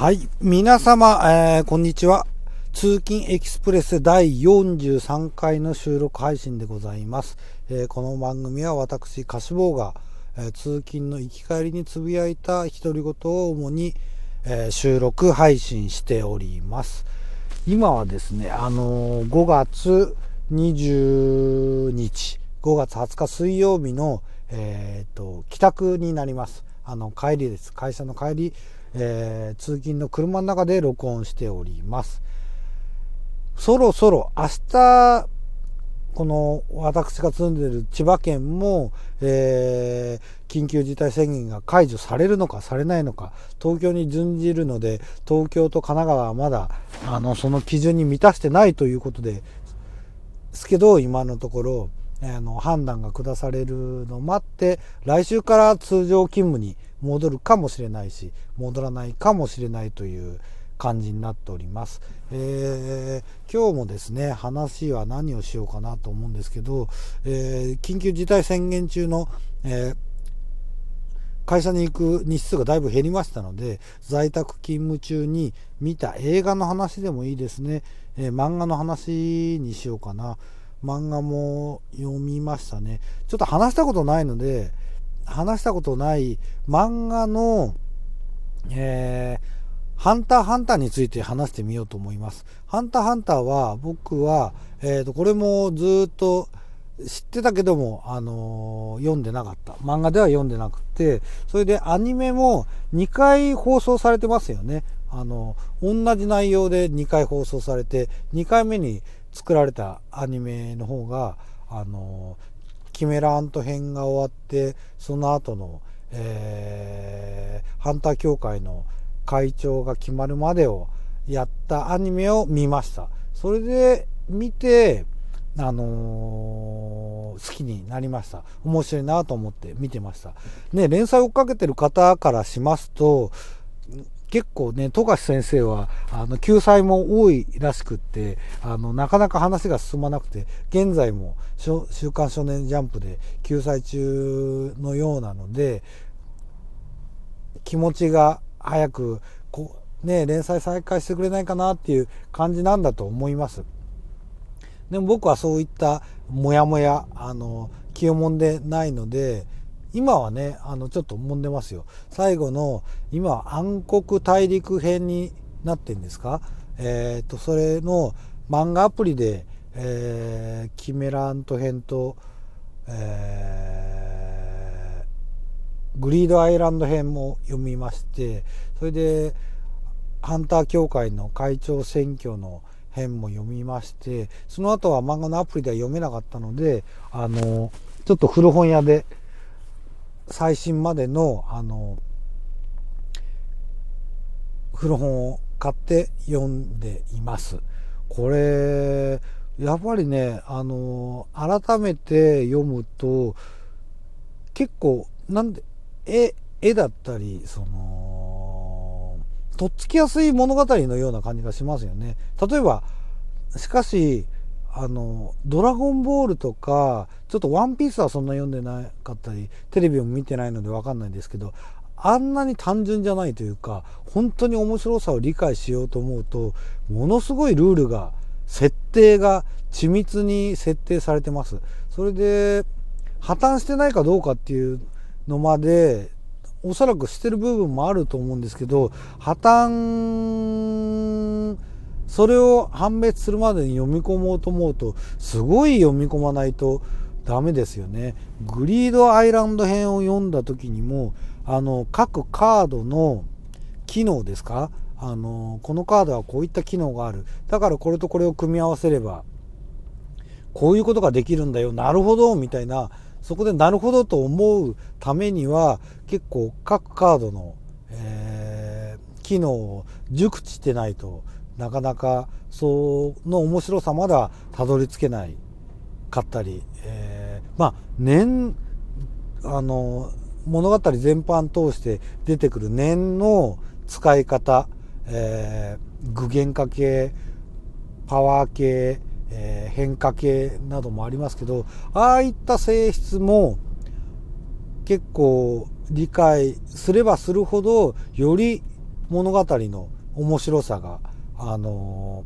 はい。皆様、えー、こんにちは。通勤エキスプレス第43回の収録配信でございます。えー、この番組は私、歌手坊が、えー、通勤の行き帰りにつぶやいた独り言を主に、えー、収録配信しております。今はですね、あのー5月20日、5月20日水曜日の、えっと、帰宅になります。あの、帰りです。会社の帰り、えー、通勤の車の中で録音しております。そろそろ明日、この私が住んでいる千葉県も、えー、緊急事態宣言が解除されるのかされないのか東京に準じるので東京と神奈川はまだあのその基準に満たしてないということですけど今のところあの判断が下されるのを待って来週から通常勤務に戻るかもしれないし戻らないかもしれないという感じになっております。えー、今日もですね話は何をしようかなと思うんですけど、えー、緊急事態宣言中の、えー、会社に行く日数がだいぶ減りましたので在宅勤務中に見た映画の話でもいいですね、え漫画の話にしようかな。漫画も読みましたね。ちょっと話したことないので話したことない漫画の、えー、ハンターハンターについて話してみようと思います。ハンターハンターは僕は、えー、とこれもずっと知ってたけども、あのー、読んでなかった。漫画では読んでなくて、それでアニメも2回放送されてますよね。あの、同じ内容で2回放送されて、2回目に作られたアニメの方が、あのキメラアント編が終わってその後の、えー、ハンター協会の会長が決まるまでをやったアニメを見ました。それで見てあのー、好きになりました。面白いなと思って見てました。ね連載追っかけてる方からしますと結構ね、富樫先生は、あの、救済も多いらしくって、あの、なかなか話が進まなくて、現在も、週刊少年ジャンプで救済中のようなので、気持ちが早く、こうね、連載再開してくれないかなっていう感じなんだと思います。でも僕はそういったモヤモヤ、あの、気をもんでないので、今はねあのちょっと揉んでますよ。最後の今暗黒大陸編になってんですか？えっ、ー、とそれの漫画アプリで、えー、キメラント編と、えー、グリードアイランド編も読みましてそれでハンター協会の会長選挙の編も読みましてその後は漫画のアプリでは読めなかったのであのちょっと古本屋で最新までのあの古本を買って読んでいます。これやっぱりねあの改めて読むと結構なんで絵絵だったりそのとっつきやすい物語のような感じがしますよね。例えばしかしあの「ドラゴンボール」とかちょっと「ワンピースはそんな読んでなかったりテレビも見てないので分かんないんですけどあんなに単純じゃないというか本当に面白さを理解しようと思うとものすごいルールが設定が緻密に設定されてます。それで破綻してないかどうかっていうのまでおそらくしてる部分もあると思うんですけど破綻それを判別するまでに読み込もうと思うとすごい読み込まないとダメですよね。グリードアイランド編を読んだ時にもあの各カードの機能ですか？あのこのカードはこういった機能がある。だからこれとこれを組み合わせればこういうことができるんだよ。なるほどみたいな。そこでなるほどと思うためには結構各カードの、えー、機能を熟知してないとなかなかその面白さまだたどり着けないかったり、えー、まあ念あの物語全般通して出てくる念の使い方、えー、具現化系パワー系、えー、変化系などもありますけどああいった性質も結構理解すればするほどより物語の面白さが、あの、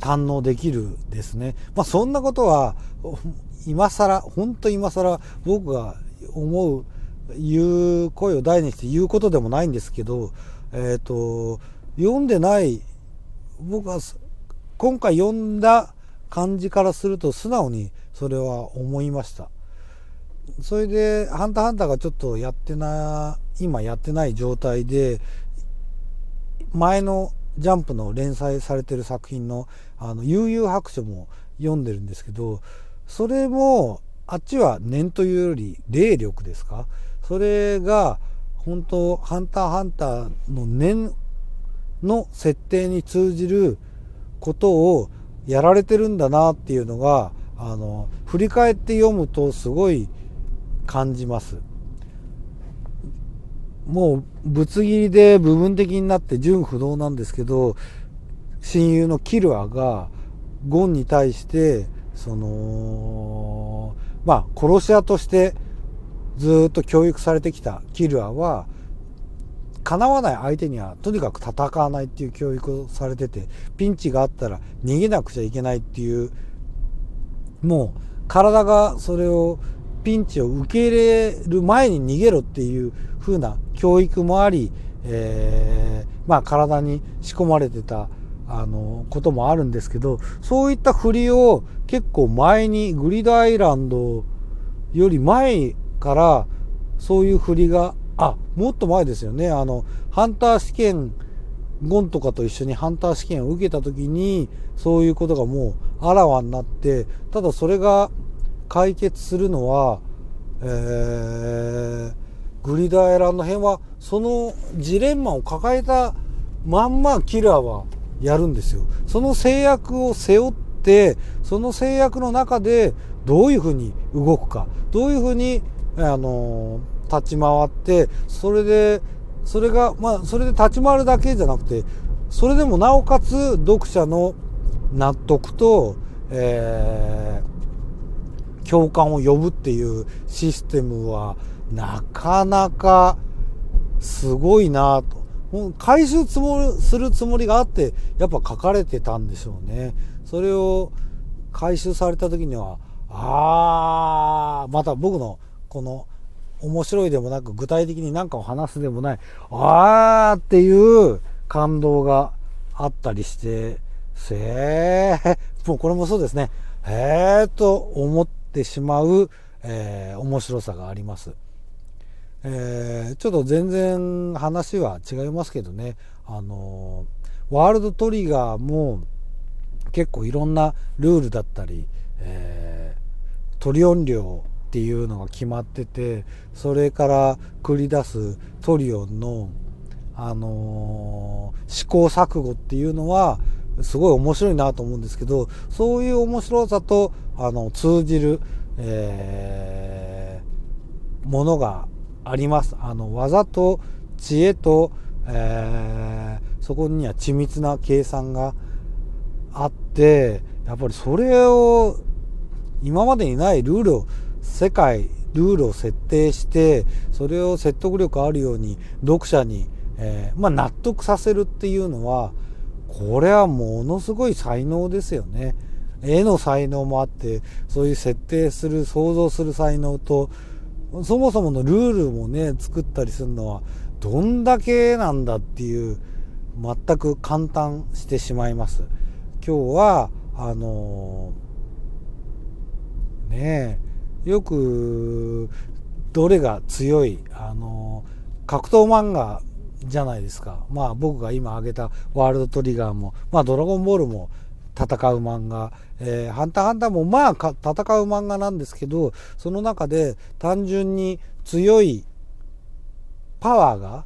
堪能できるですね。まあそんなことは、今更、本当今更僕が思う、言う声を大にして言うことでもないんですけど、えっ、ー、と、読んでない僕は今回読んだ感じからすると素直にそれは思いました。それで、ハンターハンターがちょっとやってな、今やってない状態で、前のジャンプの連載されてる作品の、あの、悠々白書も読んでるんですけど、それも、あっちは念というより霊力ですか？それが、本当ハンターハンターの念の設定に通じることをやられてるんだなっていうのがあの振り返って読むとすごい感じます。もうぶつ切りで部分的になって純不動なんですけど親友のキルアがゴンに対してそのまあ殺し屋としてずっと教育されてきたキルアは叶わない相手にはとにかく戦わないっていう教育をされててピンチがあったら逃げなくちゃいけないっていうもう体がそれをピンチを受け入れる前に逃げろっていう風な教育もあり、えー、まあ体に仕込まれてたあのこともあるんですけどそういった振りを結構前にグリードアイランドより前からそういう振りがあ、もっと前ですよね。あの、ハンター試験、ゴンとかと一緒にハンター試験を受けた時に、そういうことがもうあらわになって、ただそれが解決するのは、えー、グリダーエランの辺は、そのジレンマを抱えたまんまキラーはやるんですよ。その制約を背負って、その制約の中でどういうふうに動くか、どういうふうに、あの立ち回ってそれでそれがまあそれで立ち回るだけじゃなくてそれでもなおかつ読者の納得と、えー、共感を呼ぶっていうシステムはなかなかすごいなと。回収つもするつもりがあってやっぱ書かれてたんでしょうね。それを回収された時にはああまた僕のこの面白いでもなく具体的に何かを話すでもないあーっていう感動があったりしてせーもうこれもそうですねへーと思っててしまう、えー、面白さがあります。えー、ちょっと全然話は違いますけどねあのワールドトリガーも結構いろんなルールだったり、えー、トリオン量っていうのが決まっててそれから繰り出すトリオンの、あのー、試行錯誤っていうのはすごい面白いなと思うんですけどそういう面白さとあの通じる、えー、ものがあります。あの技と知恵と、えー、そこには緻密な計算があってやっぱりそれを今までにないルールを世界ルールを設定してそれを説得力あるように読者に、えー、まあ、納得させるっていうのはこれはものすごい才能ですよね。絵の才能もあってそういう設定する想像する才能とそもそものルールもね作ったりするのはどんだけなんだっていう全く簡単してしまいます。今日はあのー、ねえよくどれが強いあの格闘漫画じゃないですか。まあ僕が今挙げたワールドトリガーもまあドラゴンボールも戦う漫画、えー、ハンターハンターもまあ戦う漫画なんですけどその中で単純に強いパワーが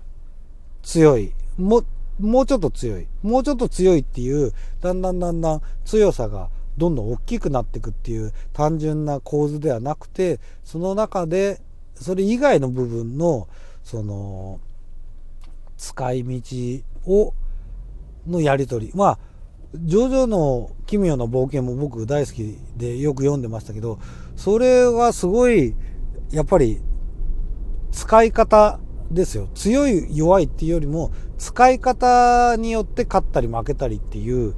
強い。ももうちょっと強い。もうちょっと強いっていうだんだんだんだん強さがどんどん大きくなっていくっていう単純な構図ではなくてその中でそれ以外の部分のその使い道をのやり取りまあジョジョの奇妙な冒険も僕大好きでよく読んでましたけどそれはすごいやっぱり使い方ですよ。強い弱いっていうよりも、使い方によって勝ったり負けたりっていう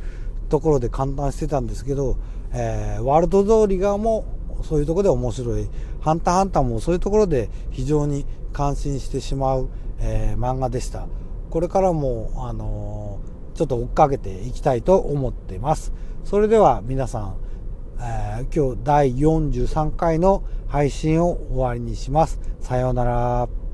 ところで簡単してたんですけど、えー、ワールド通り側もそういうとこで面白い。ハンターハンターもそういうところで非常に感心してしまう、えー、漫画でした。これからも、あのー、ちょっと追っかけていきたいと思ってます。それでは皆さん、えー、今日第43回の配信を終わりにします。さようなら。